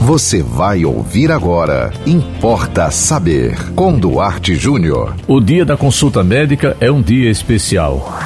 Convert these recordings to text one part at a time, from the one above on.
Você vai ouvir agora. Importa saber. Com Duarte Júnior. O dia da consulta médica é um dia especial.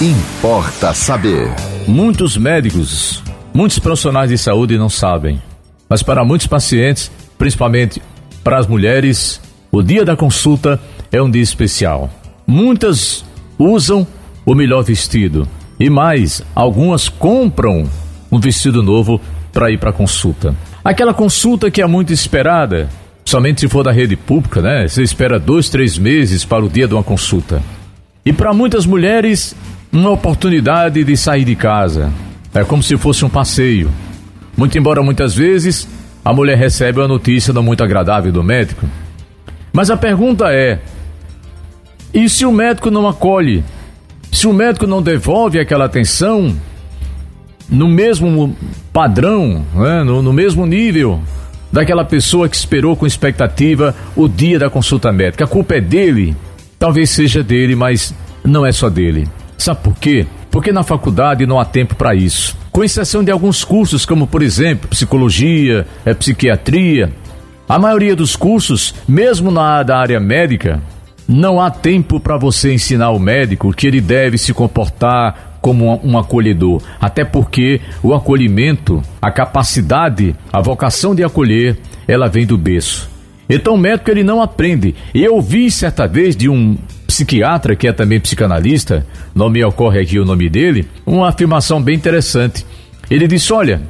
Importa saber. Muitos médicos, muitos profissionais de saúde não sabem. Mas para muitos pacientes, principalmente para as mulheres, o dia da consulta é um dia especial. Muitas usam o melhor vestido. E mais, algumas compram um vestido novo para ir para consulta. Aquela consulta que é muito esperada, somente se for da rede pública, né? Você espera dois, três meses para o dia de uma consulta. E para muitas mulheres, uma oportunidade de sair de casa. É como se fosse um passeio. Muito embora muitas vezes a mulher recebe uma notícia não muito agradável do médico. Mas a pergunta é: e se o médico não acolhe? Se o médico não devolve aquela atenção no mesmo padrão, né? no, no mesmo nível daquela pessoa que esperou com expectativa o dia da consulta médica. A culpa é dele, talvez seja dele, mas não é só dele. Sabe por quê? Porque na faculdade não há tempo para isso. Com exceção de alguns cursos, como por exemplo psicologia, é, psiquiatria, a maioria dos cursos, mesmo na da área médica, não há tempo para você ensinar o médico que ele deve se comportar como um acolhedor, até porque o acolhimento, a capacidade, a vocação de acolher, ela vem do berço. Então o médico ele não aprende. Eu ouvi certa vez de um psiquiatra que é também psicanalista, não me ocorre aqui o nome dele, uma afirmação bem interessante. Ele disse: olha,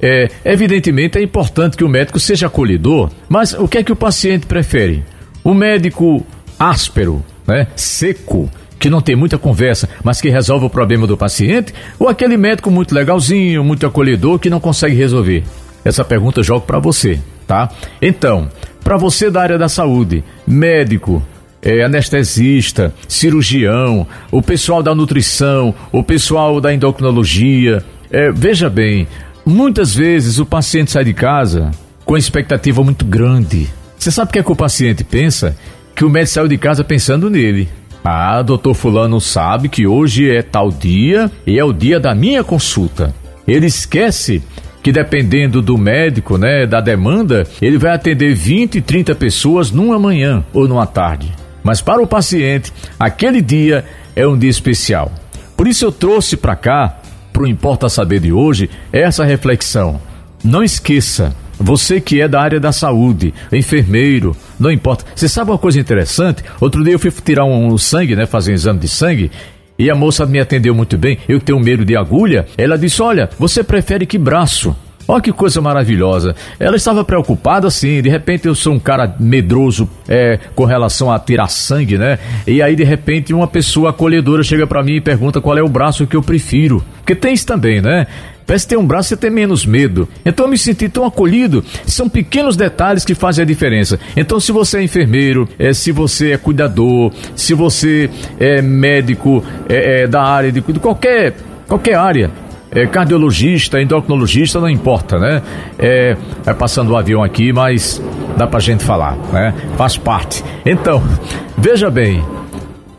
é, evidentemente é importante que o médico seja acolhedor, mas o que é que o paciente prefere? O médico áspero, né, seco, que não tem muita conversa, mas que resolve o problema do paciente, ou aquele médico muito legalzinho, muito acolhedor que não consegue resolver? Essa pergunta eu jogo para você, tá? Então, para você da área da saúde, médico, é, anestesista, cirurgião, o pessoal da nutrição, o pessoal da endocrinologia, é, veja bem, muitas vezes o paciente sai de casa com expectativa muito grande. Você sabe o que é que o paciente pensa? Que o médico saiu de casa pensando nele. Ah, doutor Fulano sabe que hoje é tal dia e é o dia da minha consulta. Ele esquece que dependendo do médico, né, da demanda, ele vai atender 20, 30 pessoas numa manhã ou numa tarde. Mas para o paciente, aquele dia é um dia especial. Por isso eu trouxe para cá, para o Importa Saber de hoje, essa reflexão. Não esqueça, você que é da área da saúde, enfermeiro, não importa. Você sabe uma coisa interessante? Outro dia eu fui tirar um, um sangue, né? Fazer um exame de sangue. E a moça me atendeu muito bem. Eu tenho medo de agulha. Ela disse: Olha, você prefere que braço? Olha que coisa maravilhosa. Ela estava preocupada, assim. De repente eu sou um cara medroso é, com relação a tirar sangue, né? E aí de repente uma pessoa acolhedora chega para mim e pergunta qual é o braço que eu prefiro. Porque tem isso também, né? Parece ter um braço e ter menos medo. Então eu me senti tão acolhido. São pequenos detalhes que fazem a diferença. Então, se você é enfermeiro, é, se você é cuidador, se você é médico é, é, da área de qualquer, qualquer área, é, cardiologista, endocrinologista, não importa, né? É, é passando o um avião aqui, mas dá pra gente falar, né? Faz parte. Então, veja bem,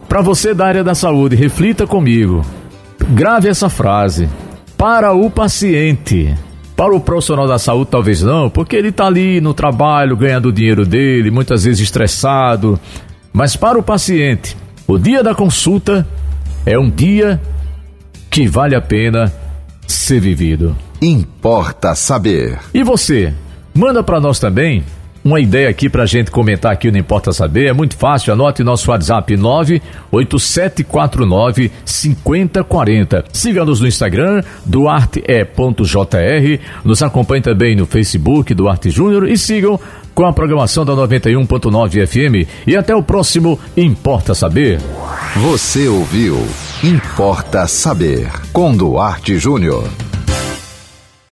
para você da área da saúde, reflita comigo. Grave essa frase para o paciente. Para o profissional da saúde, talvez não, porque ele está ali no trabalho, ganhando o dinheiro dele, muitas vezes estressado. Mas para o paciente, o dia da consulta é um dia que vale a pena ser vivido. Importa saber. E você? Manda para nós também uma ideia aqui para a gente comentar aqui, não importa saber, é muito fácil, anote nosso WhatsApp 98749 5040. Siga-nos no Instagram, duarte.jr, nos acompanhe também no Facebook, Duarte Júnior, e sigam com a programação da 91.9 FM. E até o próximo Importa Saber. Você ouviu Importa Saber, com Duarte Júnior.